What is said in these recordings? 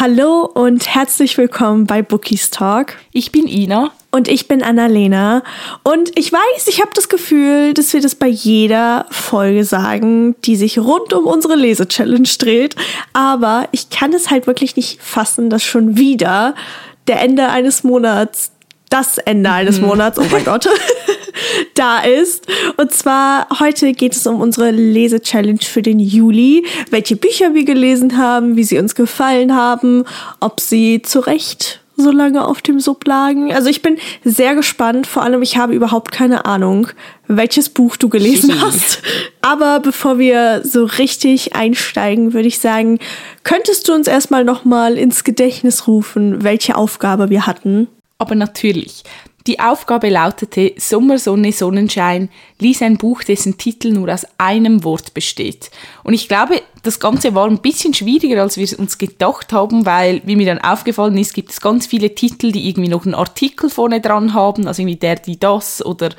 Hallo und herzlich willkommen bei Bookies Talk. Ich bin Ina. Und ich bin Annalena. Und ich weiß, ich habe das Gefühl, dass wir das bei jeder Folge sagen, die sich rund um unsere Lese-Challenge dreht. Aber ich kann es halt wirklich nicht fassen, dass schon wieder der Ende eines Monats, das Ende eines mhm. Monats, oh mein Gott, da ist. Und zwar heute geht es um unsere Lese-Challenge für den Juli, welche Bücher wir gelesen haben, wie sie uns gefallen haben, ob sie zu Recht so lange auf dem Sub lagen. Also ich bin sehr gespannt. Vor allem, ich habe überhaupt keine Ahnung, welches Buch du gelesen hast. Aber bevor wir so richtig einsteigen, würde ich sagen, könntest du uns erstmal nochmal ins Gedächtnis rufen, welche Aufgabe wir hatten? Aber natürlich. Die Aufgabe lautete Sommer, Sonne, Sonnenschein, lies ein Buch, dessen Titel nur aus einem Wort besteht. Und ich glaube, das Ganze war ein bisschen schwieriger, als wir uns gedacht haben, weil, wie mir dann aufgefallen ist, gibt es ganz viele Titel, die irgendwie noch einen Artikel vorne dran haben, also irgendwie der, die, das oder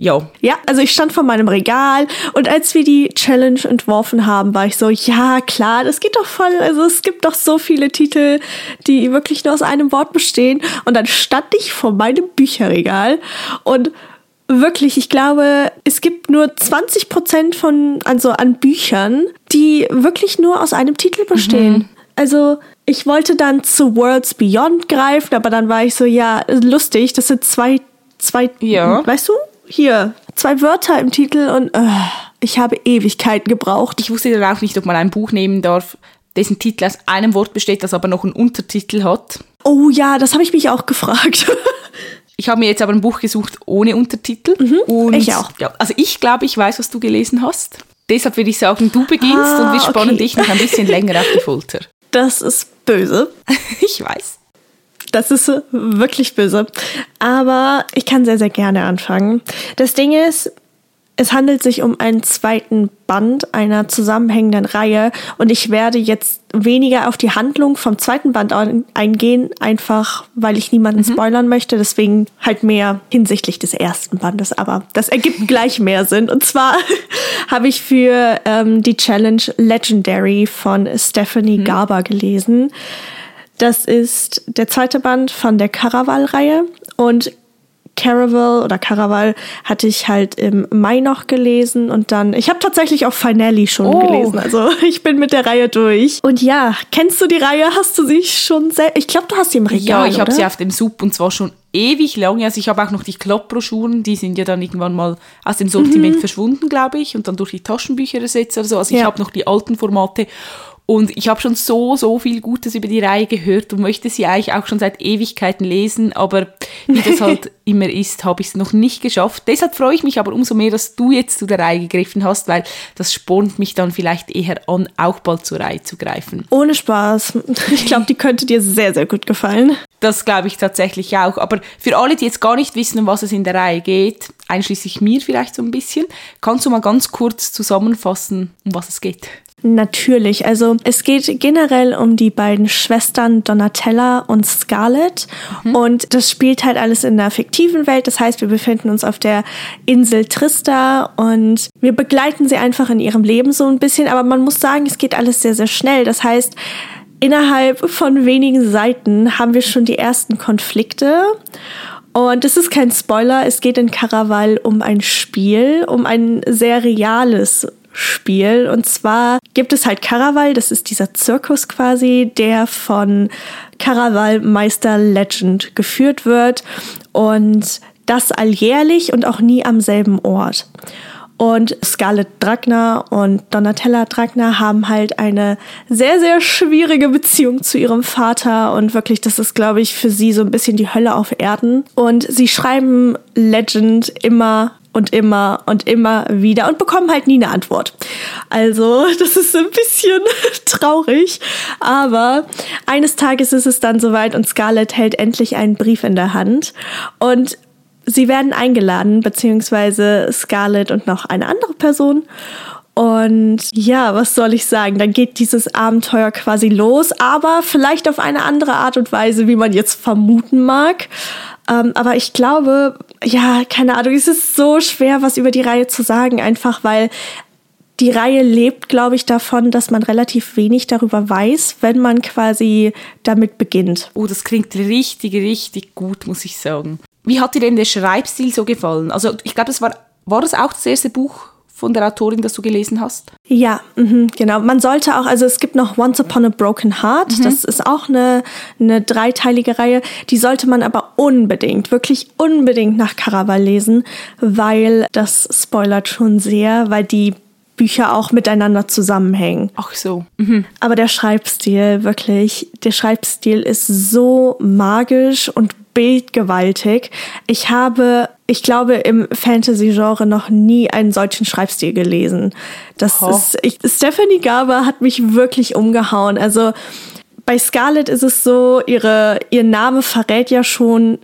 ja. Ja, also ich stand vor meinem Regal und als wir die Challenge entworfen haben, war ich so, ja klar, das geht doch voll, also es gibt doch so viele Titel, die wirklich nur aus einem Wort bestehen. Und dann stand ich vor meinem Bücherregal und wirklich, ich glaube, es gibt nur 20 Prozent von, also an Büchern, die wirklich nur aus einem Titel bestehen. Mhm. Also, ich wollte dann zu Worlds Beyond greifen, aber dann war ich so, ja, lustig, das sind zwei, zwei, ja. weißt du? Hier zwei Wörter im Titel und uh, ich habe Ewigkeiten gebraucht. Ich wusste dann auch nicht, ob man ein Buch nehmen darf, dessen Titel aus einem Wort besteht, das aber noch einen Untertitel hat. Oh ja, das habe ich mich auch gefragt. ich habe mir jetzt aber ein Buch gesucht ohne Untertitel. Mhm, und ich auch. Ja, also ich glaube, ich weiß, was du gelesen hast. Deshalb würde ich sagen, du beginnst ah, und wir spannen okay. dich noch ein bisschen länger auf die Folter. Das ist böse. ich weiß. Das ist wirklich böse. Aber ich kann sehr, sehr gerne anfangen. Das Ding ist, es handelt sich um einen zweiten Band einer zusammenhängenden Reihe und ich werde jetzt weniger auf die Handlung vom zweiten Band eingehen, einfach weil ich niemanden mhm. spoilern möchte, deswegen halt mehr hinsichtlich des ersten Bandes, aber das ergibt gleich mehr Sinn. Und zwar habe ich für ähm, die Challenge Legendary von Stephanie mhm. Garber gelesen. Das ist der zweite Band von der Caraval-Reihe und Caraval oder Caraval hatte ich halt im Mai noch gelesen und dann, ich habe tatsächlich auch Finale schon oh. gelesen. Also ich bin mit der Reihe durch. Und ja, kennst du die Reihe? Hast du sie schon sehr? Ich glaube, du hast sie im Regal. Ja, ich habe sie auf dem Sub und zwar schon ewig lang. Also ich habe auch noch die Kloppbroschüren, die sind ja dann irgendwann mal aus dem Sortiment mhm. verschwunden, glaube ich, und dann durch die Taschenbücher ersetzt oder so. Also ich ja. habe noch die alten Formate und ich habe schon so, so viel Gutes über die Reihe gehört und möchte sie eigentlich auch schon seit Ewigkeiten lesen, aber wie das halt immer ist, habe ich es noch nicht geschafft. Deshalb freue ich mich aber umso mehr, dass du jetzt zu der Reihe gegriffen hast, weil das spornt mich dann vielleicht eher an, auch bald zur Reihe zu greifen. Ohne Spaß. Ich glaube, die könnte dir sehr, sehr gut gefallen. Das glaube ich tatsächlich auch. Aber für alle, die jetzt gar nicht wissen, um was es in der Reihe geht, einschließlich mir vielleicht so ein bisschen, kannst du mal ganz kurz zusammenfassen, um was es geht? Natürlich. Also es geht generell um die beiden Schwestern Donatella und Scarlett. Mhm. Und das spielt halt alles in einer fiktiven Welt. Das heißt, wir befinden uns auf der Insel Trista und wir begleiten sie einfach in ihrem Leben so ein bisschen. Aber man muss sagen, es geht alles sehr, sehr schnell. Das heißt, innerhalb von wenigen Seiten haben wir schon die ersten Konflikte. Und es ist kein Spoiler, es geht in Caraval um ein Spiel, um ein sehr reales Spiel. Und zwar gibt es halt Caraval, das ist dieser Zirkus quasi, der von Caraval Meister Legend geführt wird. Und das alljährlich und auch nie am selben Ort. Und Scarlett Dragner und Donatella Dragner haben halt eine sehr, sehr schwierige Beziehung zu ihrem Vater. Und wirklich, das ist, glaube ich, für sie so ein bisschen die Hölle auf Erden. Und sie schreiben Legend immer und immer und immer wieder und bekommen halt nie eine Antwort. Also, das ist ein bisschen traurig, aber eines Tages ist es dann soweit und Scarlett hält endlich einen Brief in der Hand und sie werden eingeladen, beziehungsweise Scarlett und noch eine andere Person. Und ja, was soll ich sagen? Dann geht dieses Abenteuer quasi los, aber vielleicht auf eine andere Art und Weise, wie man jetzt vermuten mag. Ähm, aber ich glaube, ja, keine Ahnung, es ist so schwer, was über die Reihe zu sagen, einfach weil die Reihe lebt, glaube ich, davon, dass man relativ wenig darüber weiß, wenn man quasi damit beginnt. Oh, das klingt richtig, richtig gut, muss ich sagen. Wie hat dir denn der Schreibstil so gefallen? Also ich glaube, das war, war das auch das erste Buch von der Autorin, das du gelesen hast? Ja, mh, genau. Man sollte auch, also es gibt noch Once Upon a Broken Heart, mhm. das ist auch eine, eine dreiteilige Reihe. Die sollte man aber unbedingt, wirklich unbedingt nach Caraval lesen, weil das spoilert schon sehr, weil die Bücher auch miteinander zusammenhängen. Ach so. Mhm. Aber der Schreibstil, wirklich, der Schreibstil ist so magisch und bildgewaltig. Ich habe, ich glaube, im Fantasy-Genre noch nie einen solchen Schreibstil gelesen. Das oh. ist, ich, Stephanie Garber hat mich wirklich umgehauen. Also, bei Scarlett ist es so, ihre, ihr Name verrät ja schon,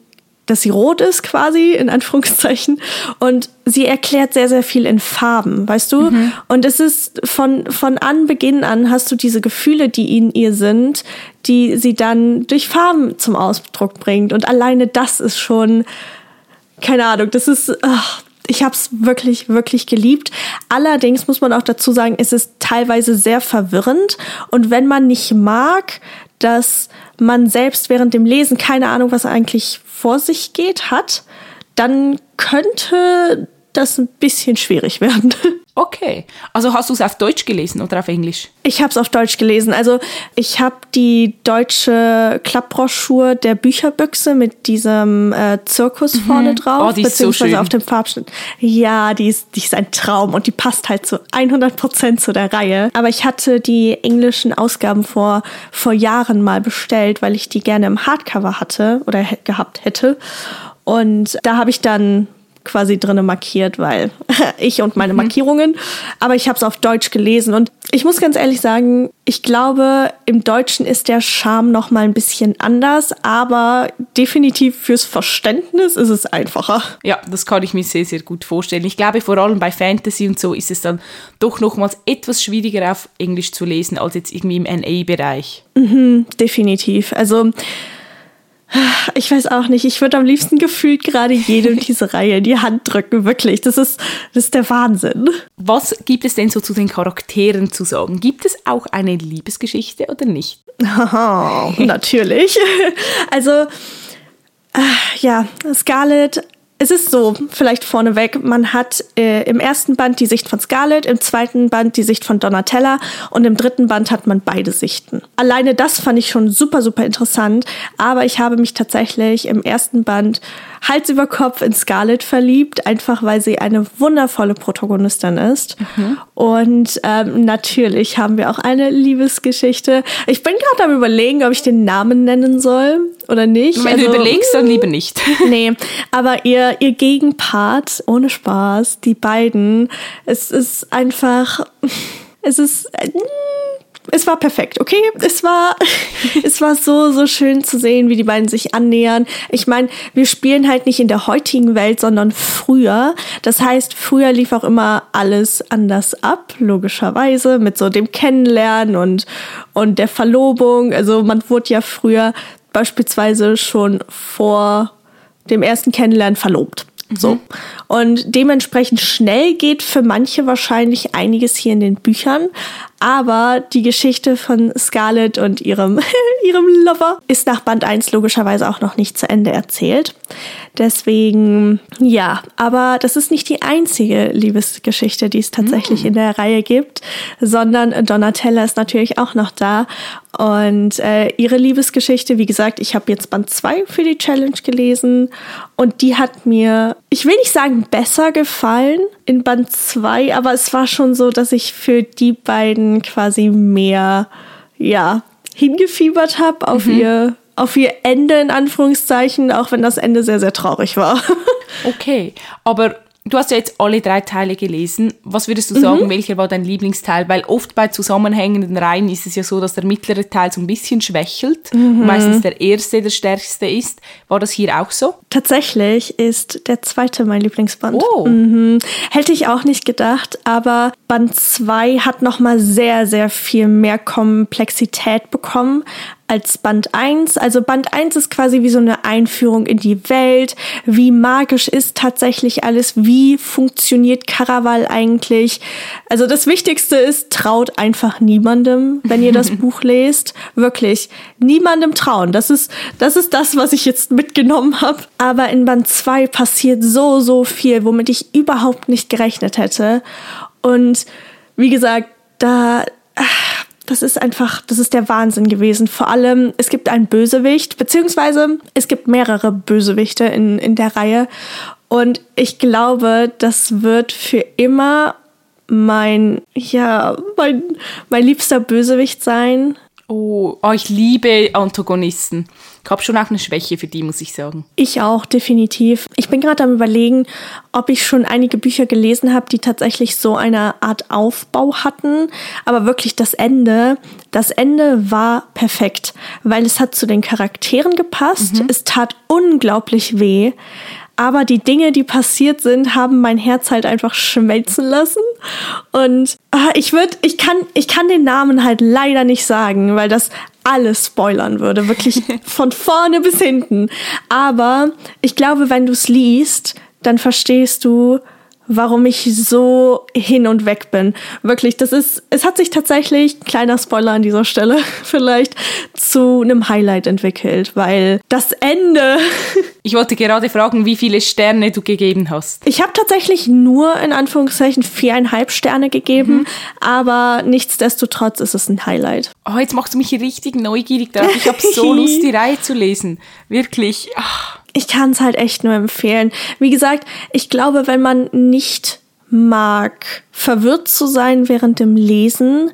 dass sie rot ist quasi, in Anführungszeichen. Und sie erklärt sehr, sehr viel in Farben, weißt du? Mhm. Und es ist von, von Anbeginn an hast du diese Gefühle, die in ihr sind, die sie dann durch Farben zum Ausdruck bringt. Und alleine das ist schon, keine Ahnung, das ist, ach, ich habe es wirklich, wirklich geliebt. Allerdings muss man auch dazu sagen, es ist teilweise sehr verwirrend. Und wenn man nicht mag, dass man selbst während dem Lesen keine Ahnung, was eigentlich vor sich geht, hat, dann könnte das ein bisschen schwierig werden. Okay. Also hast du es auf Deutsch gelesen oder auf Englisch? Ich habe es auf Deutsch gelesen. Also ich habe die deutsche Klappbroschur der Bücherbüchse mit diesem äh, Zirkus mhm. vorne drauf. Oh, die ist so schön. auf dem Farbschnitt. Ja, die ist, die ist ein Traum und die passt halt zu 100 Prozent zu der Reihe. Aber ich hatte die englischen Ausgaben vor, vor Jahren mal bestellt, weil ich die gerne im Hardcover hatte oder gehabt hätte. Und da habe ich dann quasi drinne markiert, weil ich und meine mhm. Markierungen. Aber ich habe es auf Deutsch gelesen und ich muss ganz ehrlich sagen, ich glaube, im Deutschen ist der Charme noch mal ein bisschen anders, aber definitiv fürs Verständnis ist es einfacher. Ja, das kann ich mir sehr sehr gut vorstellen. Ich glaube, vor allem bei Fantasy und so ist es dann doch nochmals etwas schwieriger auf Englisch zu lesen als jetzt irgendwie im NA-Bereich. Mhm, definitiv. Also ich weiß auch nicht. Ich würde am liebsten gefühlt gerade jedem diese Reihe in die Hand drücken. Wirklich. Das ist, das ist der Wahnsinn. Was gibt es denn so zu den Charakteren zu sagen? Gibt es auch eine Liebesgeschichte oder nicht? Oh, natürlich. Also, äh, ja, Scarlett es ist so, vielleicht vorneweg, man hat äh, im ersten Band die Sicht von Scarlett, im zweiten Band die Sicht von Donatella und im dritten Band hat man beide Sichten. Alleine das fand ich schon super, super interessant, aber ich habe mich tatsächlich im ersten Band Hals über Kopf in Scarlett verliebt, einfach weil sie eine wundervolle Protagonistin ist. Mhm. Und ähm, natürlich haben wir auch eine Liebesgeschichte. Ich bin gerade am überlegen, ob ich den Namen nennen soll oder nicht. Wenn also, du überlegst, dann lieber nicht. nee, aber ihr, ihr Gegenpart, ohne Spaß, die beiden, es ist einfach, es ist, es war perfekt, okay? Es war, es war so, so schön zu sehen, wie die beiden sich annähern. Ich meine, wir spielen halt nicht in der heutigen Welt, sondern früher. Das heißt, früher lief auch immer alles anders ab, logischerweise, mit so dem Kennenlernen und, und der Verlobung. Also man wurde ja früher beispielsweise schon vor dem ersten Kennenlernen verlobt. So. Mhm. Und dementsprechend schnell geht für manche wahrscheinlich einiges hier in den Büchern. Aber die Geschichte von Scarlett und ihrem, ihrem Lover ist nach Band 1 logischerweise auch noch nicht zu Ende erzählt. Deswegen, ja, aber das ist nicht die einzige Liebesgeschichte, die es tatsächlich mm. in der Reihe gibt, sondern Donatella ist natürlich auch noch da. Und äh, ihre Liebesgeschichte, wie gesagt, ich habe jetzt Band 2 für die Challenge gelesen und die hat mir, ich will nicht sagen besser gefallen in Band 2, aber es war schon so, dass ich für die beiden quasi mehr, ja, hingefiebert habe auf mhm. ihr auf ihr Ende in Anführungszeichen, auch wenn das Ende sehr, sehr traurig war. okay, aber Du hast ja jetzt alle drei Teile gelesen. Was würdest du sagen, mhm. welcher war dein Lieblingsteil? Weil oft bei zusammenhängenden Reihen ist es ja so, dass der mittlere Teil so ein bisschen schwächelt. Mhm. Meistens der erste der stärkste ist. War das hier auch so? Tatsächlich ist der zweite mein Lieblingsband. Oh. Mhm. Hätte ich auch nicht gedacht, aber Band 2 hat nochmal sehr, sehr viel mehr Komplexität bekommen. Als Band 1. Also Band 1 ist quasi wie so eine Einführung in die Welt. Wie magisch ist tatsächlich alles? Wie funktioniert Caraval eigentlich? Also das Wichtigste ist, traut einfach niemandem, wenn ihr das Buch lest. Wirklich, niemandem trauen. Das ist, das ist das, was ich jetzt mitgenommen habe. Aber in Band 2 passiert so, so viel, womit ich überhaupt nicht gerechnet hätte. Und wie gesagt, da, das ist einfach, das ist der Wahnsinn gewesen. Vor allem, es gibt einen Bösewicht, beziehungsweise es gibt mehrere Bösewichte in, in der Reihe. Und ich glaube, das wird für immer mein, ja, mein, mein liebster Bösewicht sein. Oh, oh, ich liebe Antagonisten. Ich habe schon auch eine Schwäche für die, muss ich sagen. Ich auch, definitiv. Ich bin gerade am Überlegen, ob ich schon einige Bücher gelesen habe, die tatsächlich so eine Art Aufbau hatten. Aber wirklich das Ende, das Ende war perfekt, weil es hat zu den Charakteren gepasst. Mhm. Es tat unglaublich weh. Aber die Dinge, die passiert sind, haben mein Herz halt einfach schmelzen lassen. Und ah, ich würde, ich kann, ich kann den Namen halt leider nicht sagen, weil das alles spoilern würde, wirklich von vorne bis hinten. Aber ich glaube, wenn du es liest, dann verstehst du, warum ich so hin und weg bin. Wirklich, das ist, es hat sich tatsächlich, kleiner Spoiler an dieser Stelle, vielleicht zu einem Highlight entwickelt, weil das Ende. Ich wollte gerade fragen, wie viele Sterne du gegeben hast. Ich habe tatsächlich nur in Anführungszeichen viereinhalb Sterne gegeben, mhm. aber nichtsdestotrotz ist es ein Highlight. Oh, jetzt machst du mich richtig neugierig darauf. Ich habe so Lust, die Reihe zu lesen. Wirklich. Ach ich kann es halt echt nur empfehlen. Wie gesagt, ich glaube, wenn man nicht mag, verwirrt zu sein während dem Lesen,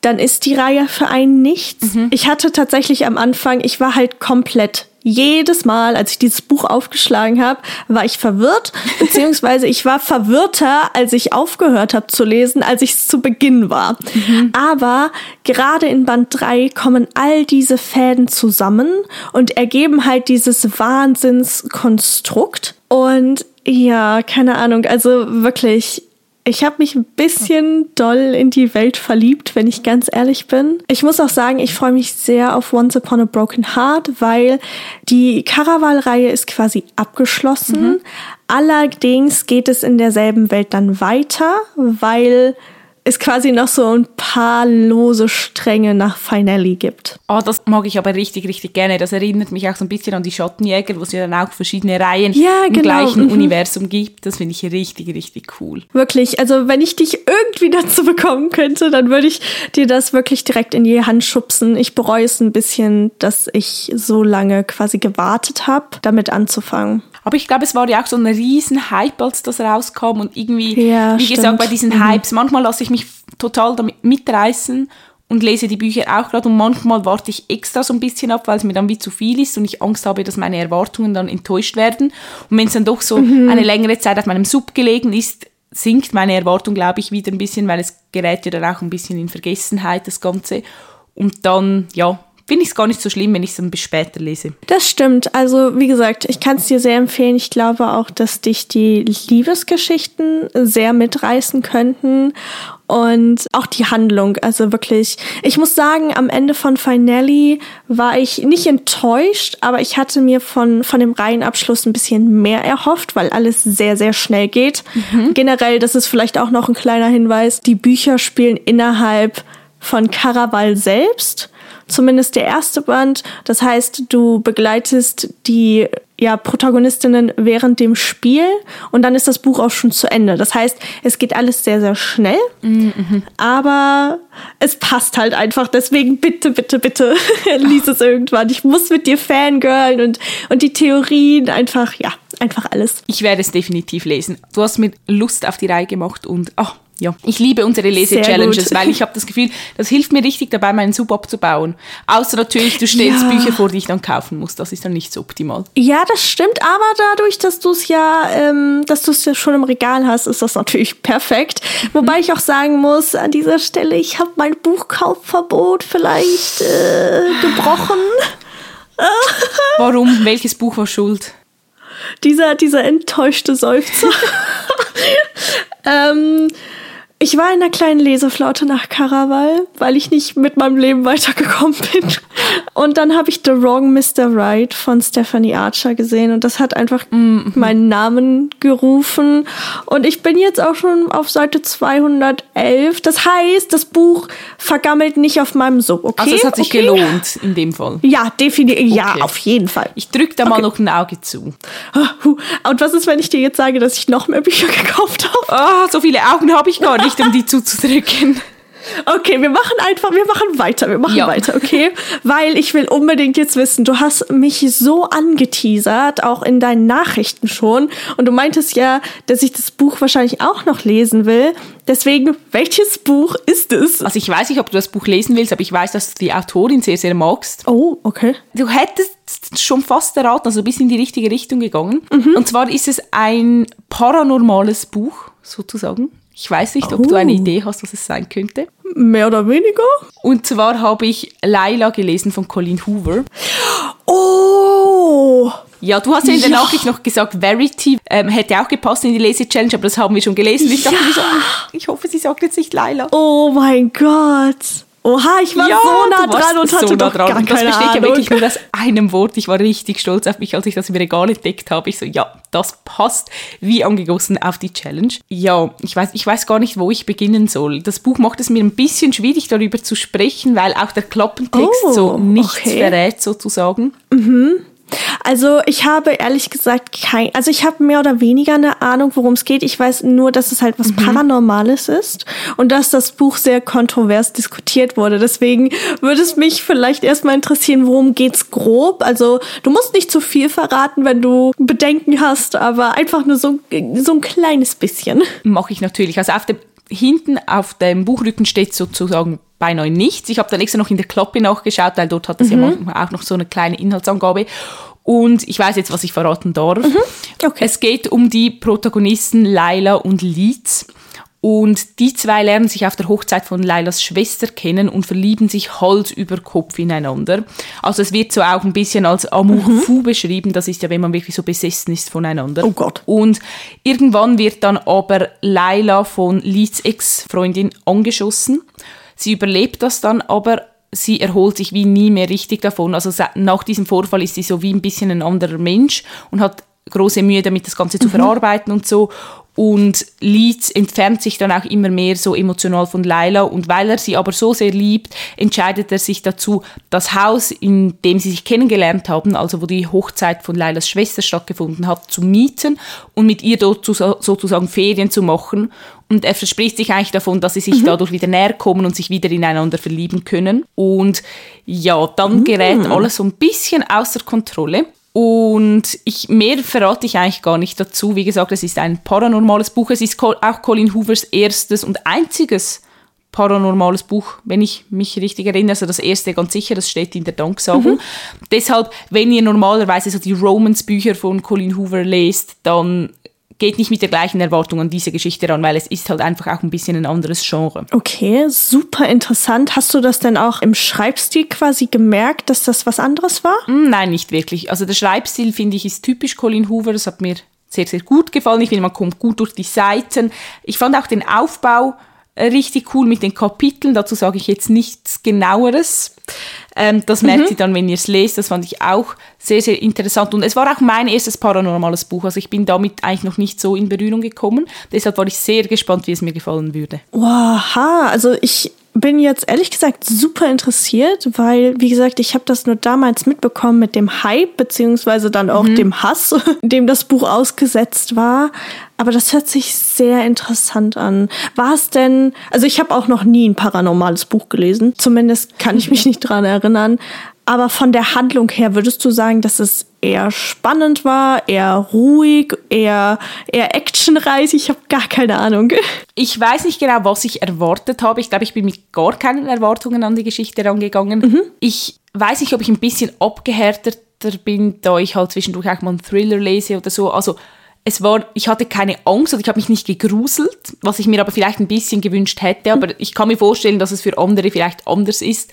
dann ist die Reihe für einen nichts. Mhm. Ich hatte tatsächlich am Anfang, ich war halt komplett jedes Mal, als ich dieses Buch aufgeschlagen habe, war ich verwirrt, beziehungsweise ich war verwirrter, als ich aufgehört habe zu lesen, als ich es zu Beginn war. Mhm. Aber gerade in Band 3 kommen all diese Fäden zusammen und ergeben halt dieses Wahnsinnskonstrukt. Und ja, keine Ahnung, also wirklich, ich habe mich ein bisschen doll in die Welt verliebt, wenn ich ganz ehrlich bin. Ich muss auch sagen, ich freue mich sehr auf Once Upon a Broken Heart, weil die Caraval-Reihe ist quasi abgeschlossen. Mhm. Allerdings geht es in derselben Welt dann weiter, weil es quasi noch so ein paar lose Stränge nach Finale gibt. Oh, das mag ich aber richtig, richtig gerne. Das erinnert mich auch so ein bisschen an die Schattenjäger, wo es ja dann auch verschiedene Reihen ja, im genau. gleichen mhm. Universum gibt. Das finde ich richtig, richtig cool. Wirklich, also wenn ich dich irgendwie dazu bekommen könnte, dann würde ich dir das wirklich direkt in die Hand schubsen. Ich bereue es ein bisschen, dass ich so lange quasi gewartet habe, damit anzufangen. Aber ich glaube, es war ja auch so ein riesen Hype, als das rauskam und irgendwie, ja, wie stimmt. gesagt, bei diesen mhm. Hypes, manchmal lasse ich mich total damit mitreißen und lese die Bücher auch gerade und manchmal warte ich extra so ein bisschen ab, weil es mir dann wie zu viel ist und ich Angst habe, dass meine Erwartungen dann enttäuscht werden. Und wenn es dann doch so mhm. eine längere Zeit auf meinem Sub gelegen ist, sinkt meine Erwartung, glaube ich, wieder ein bisschen, weil es gerät ja dann auch ein bisschen in Vergessenheit, das Ganze. Und dann, ja, finde ich es gar nicht so schlimm, wenn ich es dann bis später lese. Das stimmt. Also, wie gesagt, ich kann es dir sehr empfehlen. Ich glaube auch, dass dich die Liebesgeschichten sehr mitreißen könnten und auch die Handlung. Also wirklich, ich muss sagen, am Ende von Finale war ich nicht enttäuscht, aber ich hatte mir von, von dem Reihenabschluss ein bisschen mehr erhofft, weil alles sehr, sehr schnell geht. Mhm. Generell, das ist vielleicht auch noch ein kleiner Hinweis, die Bücher spielen innerhalb von Caraval selbst zumindest der erste Band. Das heißt, du begleitest die ja, Protagonistinnen während dem Spiel und dann ist das Buch auch schon zu Ende. Das heißt, es geht alles sehr, sehr schnell, mhm. aber es passt halt einfach. Deswegen bitte, bitte, bitte lies es irgendwann. Ich muss mit dir fangirlen und, und die Theorien einfach, ja, einfach alles. Ich werde es definitiv lesen. Du hast mir Lust auf die Reihe gemacht und, oh, ja, ich liebe unsere Lese-Challenges, weil ich habe das Gefühl, das hilft mir richtig dabei, meinen Sub abzubauen. Außer natürlich, du stellst ja. Bücher vor, die ich dann kaufen muss. Das ist dann nicht so optimal. Ja, das stimmt, aber dadurch, dass du es ja, ähm, dass du es ja schon im Regal hast, ist das natürlich perfekt. Wobei ich auch sagen muss, an dieser Stelle, ich habe mein Buchkaufverbot vielleicht äh, gebrochen. Warum? Welches Buch war schuld? Dieser, dieser enttäuschte Seufzer. ähm, Ich war in einer kleinen Leseflaute nach Karaval, weil ich nicht mit meinem Leben weitergekommen bin. Und dann habe ich The Wrong Mr. Right von Stephanie Archer gesehen und das hat einfach mhm. meinen Namen gerufen. Und ich bin jetzt auch schon auf Seite 211. Das heißt, das Buch vergammelt nicht auf meinem Sub, okay? Also es hat sich okay. gelohnt in dem Fall. Ja, definitiv. Okay. Ja, auf jeden Fall. Ich drücke da okay. mal noch ein Auge zu. Und was ist, wenn ich dir jetzt sage, dass ich noch mehr Bücher gekauft habe? Oh, so viele Augen habe ich gar nicht nicht, um die zuzudrücken. Okay, wir machen einfach, wir machen weiter, wir machen ja. weiter, okay? Weil ich will unbedingt jetzt wissen, du hast mich so angeteasert, auch in deinen Nachrichten schon. Und du meintest ja, dass ich das Buch wahrscheinlich auch noch lesen will. Deswegen, welches Buch ist es? Also ich weiß nicht, ob du das Buch lesen willst, aber ich weiß, dass du die Autorin sehr, sehr magst. Oh, okay. Du hättest schon fast erraten, also bist in die richtige Richtung gegangen. Mhm. Und zwar ist es ein paranormales Buch, sozusagen. Ich weiß nicht, ob oh. du eine oh. Idee hast, was es sein könnte. Mehr oder weniger. Und zwar habe ich Laila gelesen von Colin Hoover. Oh! Ja, du hast ja in der ja. Nachricht noch gesagt, Verity ähm, hätte auch gepasst in die Lese-Challenge, aber das haben wir schon gelesen. Ich dachte mir so, ich hoffe, sie sagt jetzt nicht Laila. Oh mein Gott. Oha, ich war ja, so nah dran und hatte so nah dran. gar und das besteht Ahnung. ja wirklich nur aus einem Wort. Ich war richtig stolz auf mich, als ich das im Regal entdeckt habe. Ich so, ja, das passt wie angegossen auf die Challenge. Ja, ich weiß, ich weiß gar nicht, wo ich beginnen soll. Das Buch macht es mir ein bisschen schwierig, darüber zu sprechen, weil auch der Klappentext oh, so nichts okay. verrät sozusagen. Mhm. Also ich habe ehrlich gesagt kein, also ich habe mehr oder weniger eine Ahnung, worum es geht. Ich weiß nur, dass es halt was mhm. Paranormales ist und dass das Buch sehr kontrovers diskutiert wurde. Deswegen würde es mich vielleicht erstmal interessieren, worum geht's grob. Also du musst nicht zu viel verraten, wenn du Bedenken hast, aber einfach nur so, so ein kleines bisschen. Mache ich natürlich. Also auf dem hinten auf dem Buchrücken steht sozusagen beinahe nichts. Ich habe dann extra noch in der Kloppe nachgeschaut, weil dort hat es mhm. ja auch noch so eine kleine Inhaltsangabe. Und ich weiß jetzt, was ich verraten darf. Mhm. Okay. Es geht um die Protagonisten Laila und Leeds. Und die zwei lernen sich auf der Hochzeit von Lailas Schwester kennen und verlieben sich Hals über Kopf ineinander. Also es wird so auch ein bisschen als Amour mhm. fou beschrieben. Das ist ja, wenn man wirklich so besessen ist voneinander. Oh Gott. Und irgendwann wird dann aber Laila von Leeds Ex-Freundin angeschossen. Sie überlebt das dann, aber sie erholt sich wie nie mehr richtig davon. Also nach diesem Vorfall ist sie so wie ein bisschen ein anderer Mensch und hat große Mühe damit, das Ganze zu mhm. verarbeiten und so. Und Leeds entfernt sich dann auch immer mehr so emotional von Laila. Und weil er sie aber so sehr liebt, entscheidet er sich dazu, das Haus, in dem sie sich kennengelernt haben, also wo die Hochzeit von Lailas Schwester stattgefunden hat, zu mieten und mit ihr dort sozusagen Ferien zu machen. Und er verspricht sich eigentlich davon, dass sie sich mhm. dadurch wieder näher kommen und sich wieder ineinander verlieben können. Und ja, dann gerät mhm. alles so ein bisschen außer Kontrolle. Und ich, mehr verrate ich eigentlich gar nicht dazu. Wie gesagt, es ist ein paranormales Buch. Es ist auch Colin Hoovers erstes und einziges paranormales Buch, wenn ich mich richtig erinnere. Also das erste ganz sicher, das steht in der Danksagung. Mhm. Deshalb, wenn ihr normalerweise so die Romance-Bücher von Colin Hoover lest, dann geht nicht mit der gleichen Erwartung an diese Geschichte ran, weil es ist halt einfach auch ein bisschen ein anderes Genre. Okay, super interessant. Hast du das denn auch im Schreibstil quasi gemerkt, dass das was anderes war? Hm, nein, nicht wirklich. Also der Schreibstil, finde ich, ist typisch Colin Hoover. Das hat mir sehr, sehr gut gefallen. Ich finde, man kommt gut durch die Seiten. Ich fand auch den Aufbau äh, richtig cool mit den Kapiteln. Dazu sage ich jetzt nichts genaueres. Ähm, das merkt mhm. ihr dann, wenn ihr es lest. Das fand ich auch sehr, sehr interessant. Und es war auch mein erstes paranormales Buch. Also ich bin damit eigentlich noch nicht so in Berührung gekommen. Deshalb war ich sehr gespannt, wie es mir gefallen würde. Wow, also ich bin jetzt ehrlich gesagt super interessiert, weil, wie gesagt, ich habe das nur damals mitbekommen mit dem Hype, beziehungsweise dann auch mhm. dem Hass, dem das Buch ausgesetzt war. Aber das hört sich sehr interessant an. War es denn, also ich habe auch noch nie ein paranormales Buch gelesen, zumindest kann ich mich nicht dran erinnern. Aber von der Handlung her würdest du sagen, dass es eher spannend war, eher ruhig, eher, eher actionreich? Ich habe gar keine Ahnung. Ich weiß nicht genau, was ich erwartet habe. Ich glaube, ich bin mit gar keinen Erwartungen an die Geschichte rangegangen. Mhm. Ich weiß nicht, ob ich ein bisschen abgehärteter bin, da ich halt zwischendurch auch mal einen Thriller lese oder so. Also es war, ich hatte keine Angst oder ich habe mich nicht gegruselt, was ich mir aber vielleicht ein bisschen gewünscht hätte. Aber ich kann mir vorstellen, dass es für andere vielleicht anders ist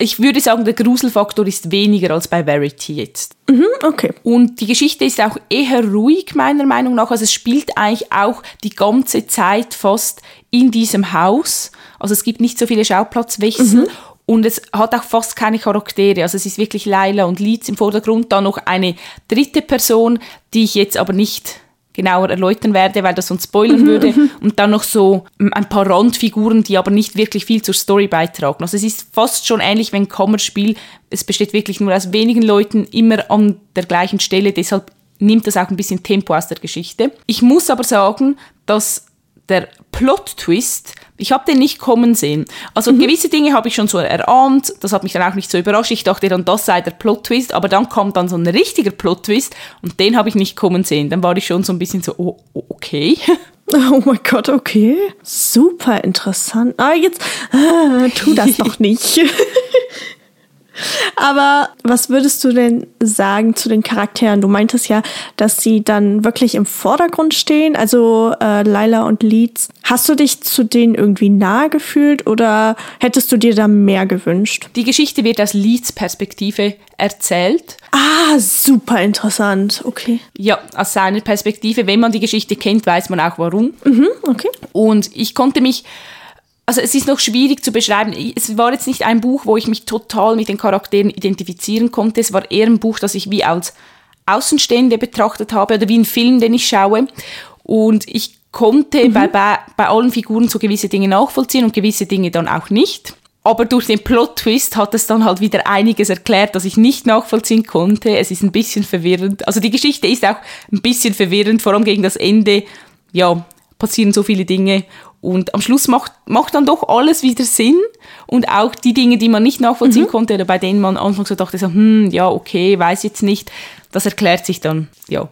ich würde sagen, der Gruselfaktor ist weniger als bei Verity jetzt. Mhm, okay. Und die Geschichte ist auch eher ruhig, meiner Meinung nach. Also es spielt eigentlich auch die ganze Zeit fast in diesem Haus. Also es gibt nicht so viele Schauplatzwechsel. Mhm. Und es hat auch fast keine Charaktere. Also es ist wirklich Laila und Leeds im Vordergrund. Dann noch eine dritte Person, die ich jetzt aber nicht genauer erläutern werde, weil das sonst spoilern würde. Und dann noch so ein paar Randfiguren, die aber nicht wirklich viel zur Story beitragen. Also es ist fast schon ähnlich wie ein Kammerspiel. Es besteht wirklich nur aus wenigen Leuten, immer an der gleichen Stelle. Deshalb nimmt das auch ein bisschen Tempo aus der Geschichte. Ich muss aber sagen, dass der Plot-Twist, ich habe den nicht kommen sehen. Also mhm. gewisse Dinge habe ich schon so erahnt, das hat mich dann auch nicht so überrascht. Ich dachte dann, das sei der Plot-Twist, aber dann kommt dann so ein richtiger Plot-Twist und den habe ich nicht kommen sehen. Dann war ich schon so ein bisschen so, oh, oh okay. Oh mein Gott, okay. Super interessant. Ah, jetzt, ah, tu das doch nicht. Aber was würdest du denn sagen zu den Charakteren? Du meintest ja, dass sie dann wirklich im Vordergrund stehen, also äh, Lila und Leeds. Hast du dich zu denen irgendwie nahe gefühlt oder hättest du dir da mehr gewünscht? Die Geschichte wird aus Leeds Perspektive erzählt. Ah, super interessant. Okay. Ja, aus seiner Perspektive. Wenn man die Geschichte kennt, weiß man auch warum. Mhm, okay. Und ich konnte mich also es ist noch schwierig zu beschreiben. Es war jetzt nicht ein Buch, wo ich mich total mit den Charakteren identifizieren konnte. Es war eher ein Buch, das ich wie als Außenstehende betrachtet habe oder wie ein Film, den ich schaue. Und ich konnte mhm. bei, bei, bei allen Figuren so gewisse Dinge nachvollziehen und gewisse Dinge dann auch nicht. Aber durch den Plot-Twist hat es dann halt wieder einiges erklärt, das ich nicht nachvollziehen konnte. Es ist ein bisschen verwirrend. Also die Geschichte ist auch ein bisschen verwirrend, vor allem gegen das Ende. Ja, passieren so viele Dinge und am Schluss macht, macht dann doch alles wieder Sinn und auch die Dinge, die man nicht nachvollziehen mhm. konnte oder bei denen man anfangs so dachte, so, hm, ja, okay, weiß jetzt nicht, das erklärt sich dann, ja.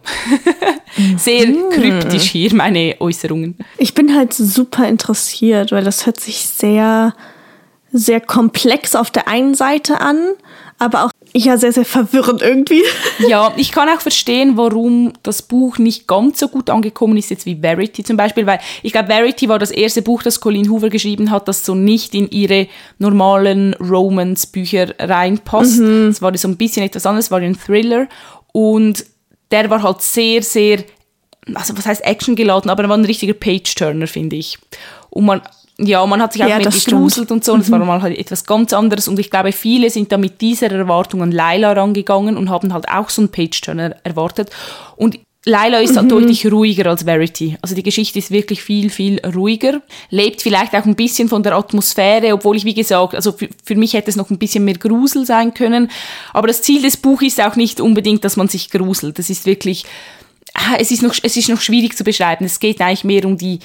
Sehr mhm. kryptisch hier meine Äußerungen. Ich bin halt super interessiert, weil das hört sich sehr, sehr komplex auf der einen Seite an, aber auch ja sehr, sehr verwirrend irgendwie. Ja, ich kann auch verstehen, warum das Buch nicht ganz so gut angekommen ist, jetzt wie Verity zum Beispiel, weil ich glaube, Verity war das erste Buch, das Colleen Hoover geschrieben hat, das so nicht in ihre normalen Romance-Bücher reinpasst. Mhm. Das war so ein bisschen etwas anderes, war ein Thriller und der war halt sehr, sehr, also was heißt Action geladen, aber er war ein richtiger Page-Turner, finde ich. Und man ja, man hat sich auch ja, mehr gegruselt und so. Und es war mhm. mal halt etwas ganz anderes. Und ich glaube, viele sind da mit dieser Erwartung an Laila rangegangen und haben halt auch so einen Page-Turner erwartet. Und Laila ist halt mhm. deutlich ruhiger als Verity. Also die Geschichte ist wirklich viel, viel ruhiger. Lebt vielleicht auch ein bisschen von der Atmosphäre, obwohl ich, wie gesagt, also für, für mich hätte es noch ein bisschen mehr Grusel sein können. Aber das Ziel des Buches ist auch nicht unbedingt, dass man sich gruselt. Das ist wirklich, es ist noch, es ist noch schwierig zu beschreiben. Es geht eigentlich mehr um die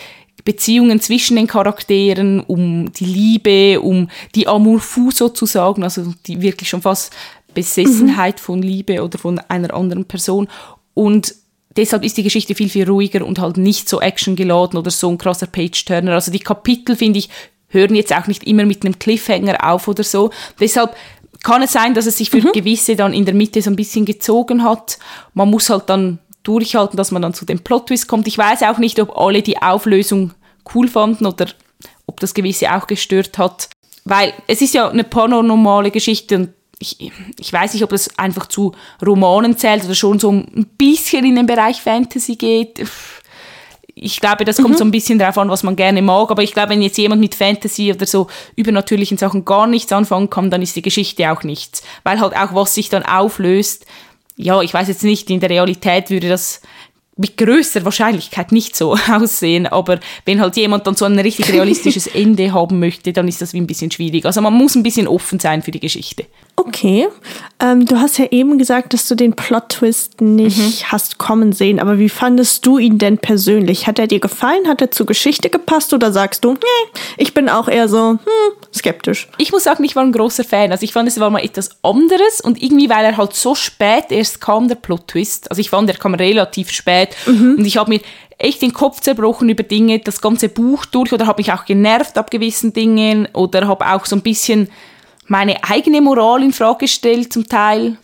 Beziehungen zwischen den Charakteren, um die Liebe, um die Amour fou sozusagen, also die wirklich schon fast Besessenheit mhm. von Liebe oder von einer anderen Person. Und deshalb ist die Geschichte viel, viel ruhiger und halt nicht so actiongeladen oder so ein krasser Page-Turner. Also die Kapitel, finde ich, hören jetzt auch nicht immer mit einem Cliffhanger auf oder so. Deshalb kann es sein, dass es sich für mhm. gewisse dann in der Mitte so ein bisschen gezogen hat. Man muss halt dann durchhalten, dass man dann zu dem Plot-Twist kommt. Ich weiß auch nicht, ob alle die Auflösung cool fanden oder ob das gewisse auch gestört hat. Weil es ist ja eine paranormale Geschichte und ich, ich weiß nicht, ob das einfach zu Romanen zählt oder schon so ein bisschen in den Bereich Fantasy geht. Ich glaube, das kommt mhm. so ein bisschen darauf an, was man gerne mag. Aber ich glaube, wenn jetzt jemand mit Fantasy oder so übernatürlichen Sachen gar nichts anfangen kann, dann ist die Geschichte auch nichts. Weil halt auch, was sich dann auflöst, ja, ich weiß jetzt nicht, in der Realität würde das mit größter Wahrscheinlichkeit nicht so aussehen, aber wenn halt jemand dann so ein richtig realistisches Ende haben möchte, dann ist das wie ein bisschen schwierig. Also man muss ein bisschen offen sein für die Geschichte. Okay. Ähm, du hast ja eben gesagt, dass du den Plot-Twist nicht mhm. hast kommen sehen, aber wie fandest du ihn denn persönlich? Hat er dir gefallen? Hat er zur Geschichte gepasst oder sagst du, nee, ich bin auch eher so hm, skeptisch? Ich muss sagen, ich war ein großer Fan. Also ich fand, es war mal etwas anderes und irgendwie, weil er halt so spät erst kam, der Plot-Twist. Also ich fand, er kam relativ spät mhm. und ich habe mir echt den Kopf zerbrochen über Dinge, das ganze Buch durch oder habe mich auch genervt ab gewissen Dingen oder habe auch so ein bisschen meine eigene Moral in Frage gestellt zum Teil.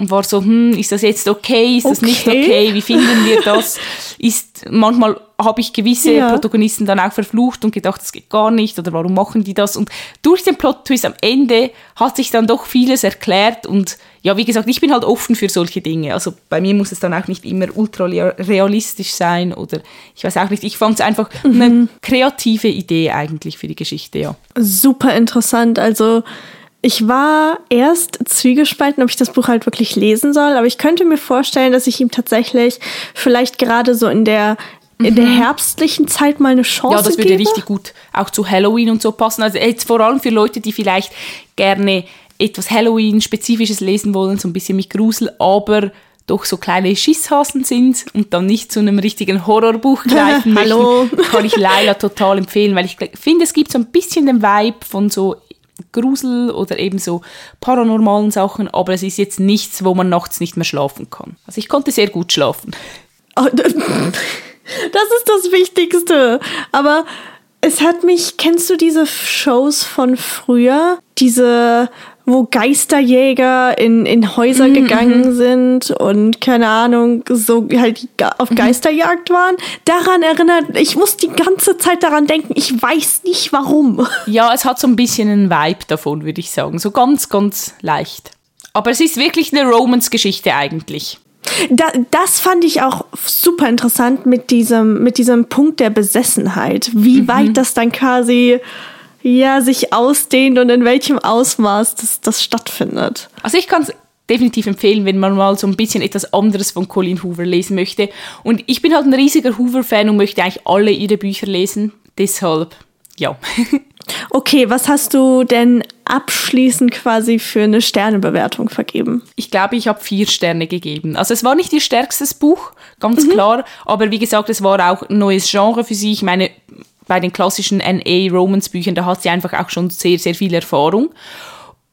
und war so, hm, ist das jetzt okay, ist das okay. nicht okay, wie finden wir das? Ist, manchmal habe ich gewisse ja. Protagonisten dann auch verflucht und gedacht, das geht gar nicht oder warum machen die das? Und durch den Plot-Twist am Ende hat sich dann doch vieles erklärt und ja, wie gesagt, ich bin halt offen für solche Dinge. Also bei mir muss es dann auch nicht immer ultra realistisch sein oder ich weiß auch nicht. Ich fand es einfach mhm. eine kreative Idee eigentlich für die Geschichte, ja. Super interessant. Also ich war erst zwiegespalten, ob ich das Buch halt wirklich lesen soll, aber ich könnte mir vorstellen, dass ich ihm tatsächlich vielleicht gerade so in der in der mhm. herbstlichen Zeit mal eine Chance Ja, das würde gebe. richtig gut auch zu Halloween und so passen. Also jetzt vor allem für Leute, die vielleicht gerne etwas Halloween-spezifisches lesen wollen, so ein bisschen mit Grusel, aber doch so kleine Schisshasen sind und dann nicht zu einem richtigen Horrorbuch greifen Hallo. möchten, kann ich Laila total empfehlen, weil ich finde, es gibt so ein bisschen den Vibe von so Grusel oder eben so paranormalen Sachen, aber es ist jetzt nichts, wo man nachts nicht mehr schlafen kann. Also ich konnte sehr gut schlafen. Das ist das Wichtigste. Aber es hat mich, kennst du diese Shows von früher? Diese wo Geisterjäger in, in Häuser mhm, gegangen mhm. sind und keine Ahnung, so halt auf mhm. Geisterjagd waren. Daran erinnert, ich muss die ganze Zeit daran denken, ich weiß nicht warum. Ja, es hat so ein bisschen einen Vibe davon, würde ich sagen. So ganz, ganz leicht. Aber es ist wirklich eine Romance-Geschichte eigentlich. Da, das fand ich auch super interessant mit diesem, mit diesem Punkt der Besessenheit. Wie mhm. weit das dann quasi ja, sich ausdehnt und in welchem Ausmaß das, das stattfindet. Also ich kann es definitiv empfehlen, wenn man mal so ein bisschen etwas anderes von Colleen Hoover lesen möchte. Und ich bin halt ein riesiger Hoover-Fan und möchte eigentlich alle ihre Bücher lesen. Deshalb, ja. Okay, was hast du denn abschließend quasi für eine Sternebewertung vergeben? Ich glaube, ich habe vier Sterne gegeben. Also es war nicht ihr stärkstes Buch, ganz mhm. klar, aber wie gesagt, es war auch ein neues Genre für sie. Ich meine, bei den klassischen NA-Romance-Büchern, da hat sie einfach auch schon sehr, sehr viel Erfahrung.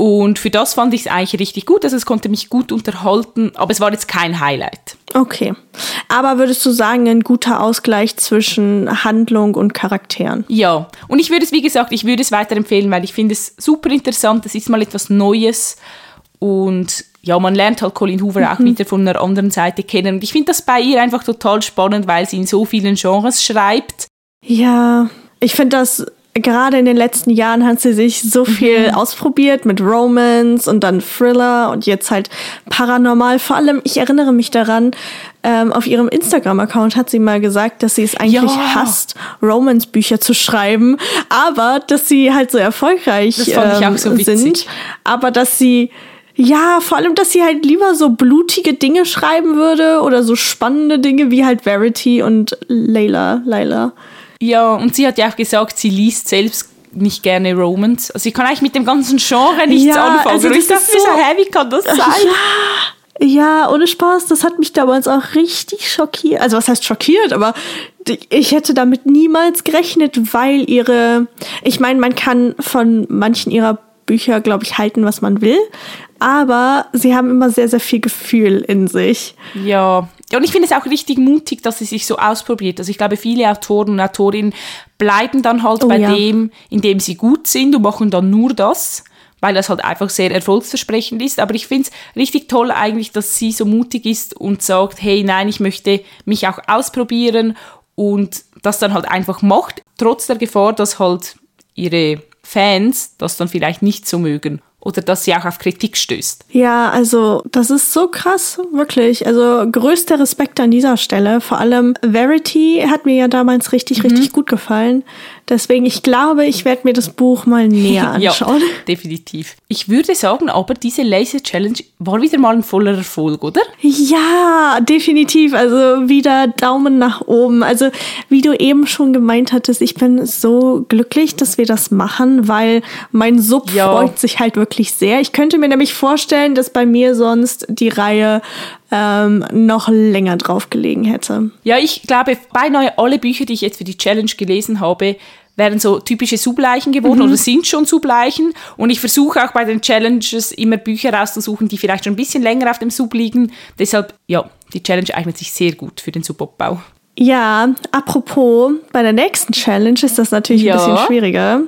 Und für das fand ich es eigentlich richtig gut. Also es konnte mich gut unterhalten, aber es war jetzt kein Highlight. Okay. Aber würdest du sagen, ein guter Ausgleich zwischen Handlung und Charakteren? Ja. Und ich würde es, wie gesagt, ich würde es weiterempfehlen, weil ich finde es super interessant. Es ist mal etwas Neues. Und ja, man lernt halt Colin Hoover mhm. auch wieder von einer anderen Seite kennen. Und ich finde das bei ihr einfach total spannend, weil sie in so vielen Genres schreibt ja, ich finde das gerade in den letzten Jahren hat sie sich so viel mhm. ausprobiert mit Romance und dann Thriller und jetzt halt Paranormal. Vor allem, ich erinnere mich daran, ähm, auf ihrem Instagram-Account hat sie mal gesagt, dass sie es eigentlich ja. hasst, Romance-Bücher zu schreiben, aber dass sie halt so erfolgreich ähm, so sind, aber dass sie ja, vor allem, dass sie halt lieber so blutige Dinge schreiben würde oder so spannende Dinge wie halt Verity und Layla, Layla. Ja, und sie hat ja auch gesagt, sie liest selbst nicht gerne Romance. Also ich kann eigentlich mit dem ganzen Genre nichts ja, anfangen. Also ich dachte so, so, wie kann das sein? Ja, ja, ohne Spaß, das hat mich damals auch richtig schockiert. Also was heißt schockiert, aber ich hätte damit niemals gerechnet, weil ihre, ich meine, man kann von manchen ihrer Bücher, glaube ich, halten, was man will, aber sie haben immer sehr, sehr viel Gefühl in sich. Ja, und ich finde es auch richtig mutig, dass sie sich so ausprobiert. Also ich glaube, viele Autoren und Autorinnen bleiben dann halt oh, bei ja. dem, in dem sie gut sind und machen dann nur das, weil das halt einfach sehr erfolgsversprechend ist. Aber ich finde es richtig toll eigentlich, dass sie so mutig ist und sagt, hey, nein, ich möchte mich auch ausprobieren und das dann halt einfach macht, trotz der Gefahr, dass halt ihre Fans das dann vielleicht nicht so mögen oder dass sie auch auf Kritik stößt. Ja, also das ist so krass, wirklich. Also größter Respekt an dieser Stelle. Vor allem Verity hat mir ja damals richtig, mhm. richtig gut gefallen. Deswegen, ich glaube, ich werde mir das Buch mal näher anschauen. ja, definitiv. Ich würde sagen, aber diese Laser Challenge war wieder mal ein voller Erfolg, oder? Ja, definitiv. Also wieder Daumen nach oben. Also wie du eben schon gemeint hattest, ich bin so glücklich, dass wir das machen, weil mein Sub ja. freut sich halt wirklich sehr. Ich könnte mir nämlich vorstellen, dass bei mir sonst die Reihe ähm, noch länger drauf gelegen hätte. Ja, ich glaube, beinahe alle Bücher, die ich jetzt für die Challenge gelesen habe, wären so typische Subleichen geworden mhm. oder sind schon Subleichen. Und ich versuche auch bei den Challenges immer Bücher rauszusuchen, die vielleicht schon ein bisschen länger auf dem Sub liegen. Deshalb, ja, die Challenge eignet sich sehr gut für den Subabbau. Ja, apropos, bei der nächsten Challenge ist das natürlich ja. ein bisschen schwieriger.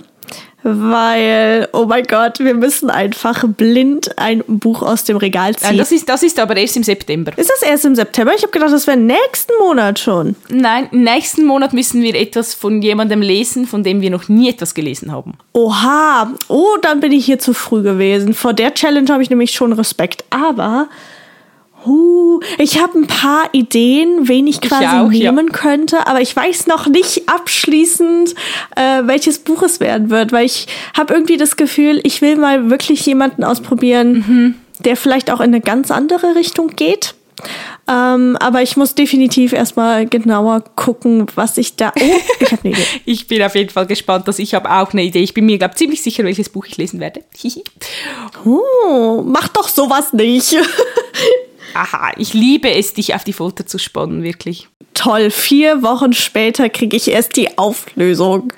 Weil, oh mein Gott, wir müssen einfach blind ein Buch aus dem Regal ziehen. Nein, das ist, das ist aber erst im September. ist das erst im September? Ich habe gedacht, das wäre nächsten Monat schon. Nein, nächsten Monat müssen wir etwas von jemandem lesen, von dem wir noch nie etwas gelesen haben. Oha, oh, dann bin ich hier zu früh gewesen. Vor der Challenge habe ich nämlich schon Respekt. Aber Uh, ich habe ein paar Ideen, wen ich quasi ich auch, nehmen ja. könnte, aber ich weiß noch nicht abschließend, äh, welches Buch es werden wird, weil ich habe irgendwie das Gefühl, ich will mal wirklich jemanden ausprobieren, mhm. der vielleicht auch in eine ganz andere Richtung geht. Ähm, aber ich muss definitiv erstmal genauer gucken, was ich da. Oh, ich habe eine Idee. ich bin auf jeden Fall gespannt, dass ich habe auch eine Idee. Ich bin mir, glaube ziemlich sicher, welches Buch ich lesen werde. oh, mach doch sowas nicht. Aha, ich liebe es, dich auf die Folter zu spannen, wirklich. Toll, vier Wochen später kriege ich erst die Auflösung.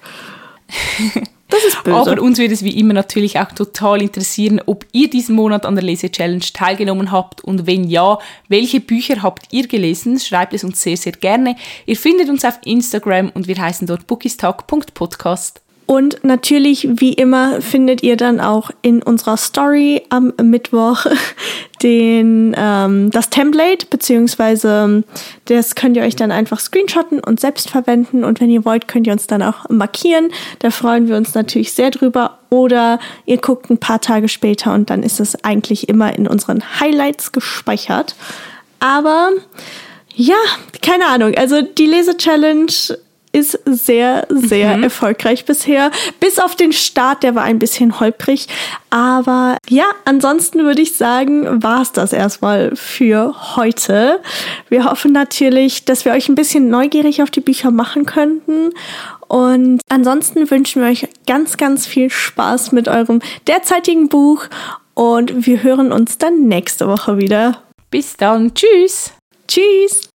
Das ist böse. Aber uns würde es wie immer natürlich auch total interessieren, ob ihr diesen Monat an der Lese-Challenge teilgenommen habt und wenn ja, welche Bücher habt ihr gelesen? Schreibt es uns sehr, sehr gerne. Ihr findet uns auf Instagram und wir heißen dort bookistag.podcast. Und natürlich, wie immer, findet ihr dann auch in unserer Story am Mittwoch den, ähm, das Template, beziehungsweise das könnt ihr euch dann einfach screenshotten und selbst verwenden. Und wenn ihr wollt, könnt ihr uns dann auch markieren. Da freuen wir uns natürlich sehr drüber. Oder ihr guckt ein paar Tage später und dann ist es eigentlich immer in unseren Highlights gespeichert. Aber ja, keine Ahnung. Also die Lese-Challenge ist sehr, sehr mhm. erfolgreich bisher. Bis auf den Start, der war ein bisschen holprig. Aber ja, ansonsten würde ich sagen, war es das erstmal für heute. Wir hoffen natürlich, dass wir euch ein bisschen neugierig auf die Bücher machen könnten. Und ansonsten wünschen wir euch ganz, ganz viel Spaß mit eurem derzeitigen Buch. Und wir hören uns dann nächste Woche wieder. Bis dann. Tschüss. Tschüss.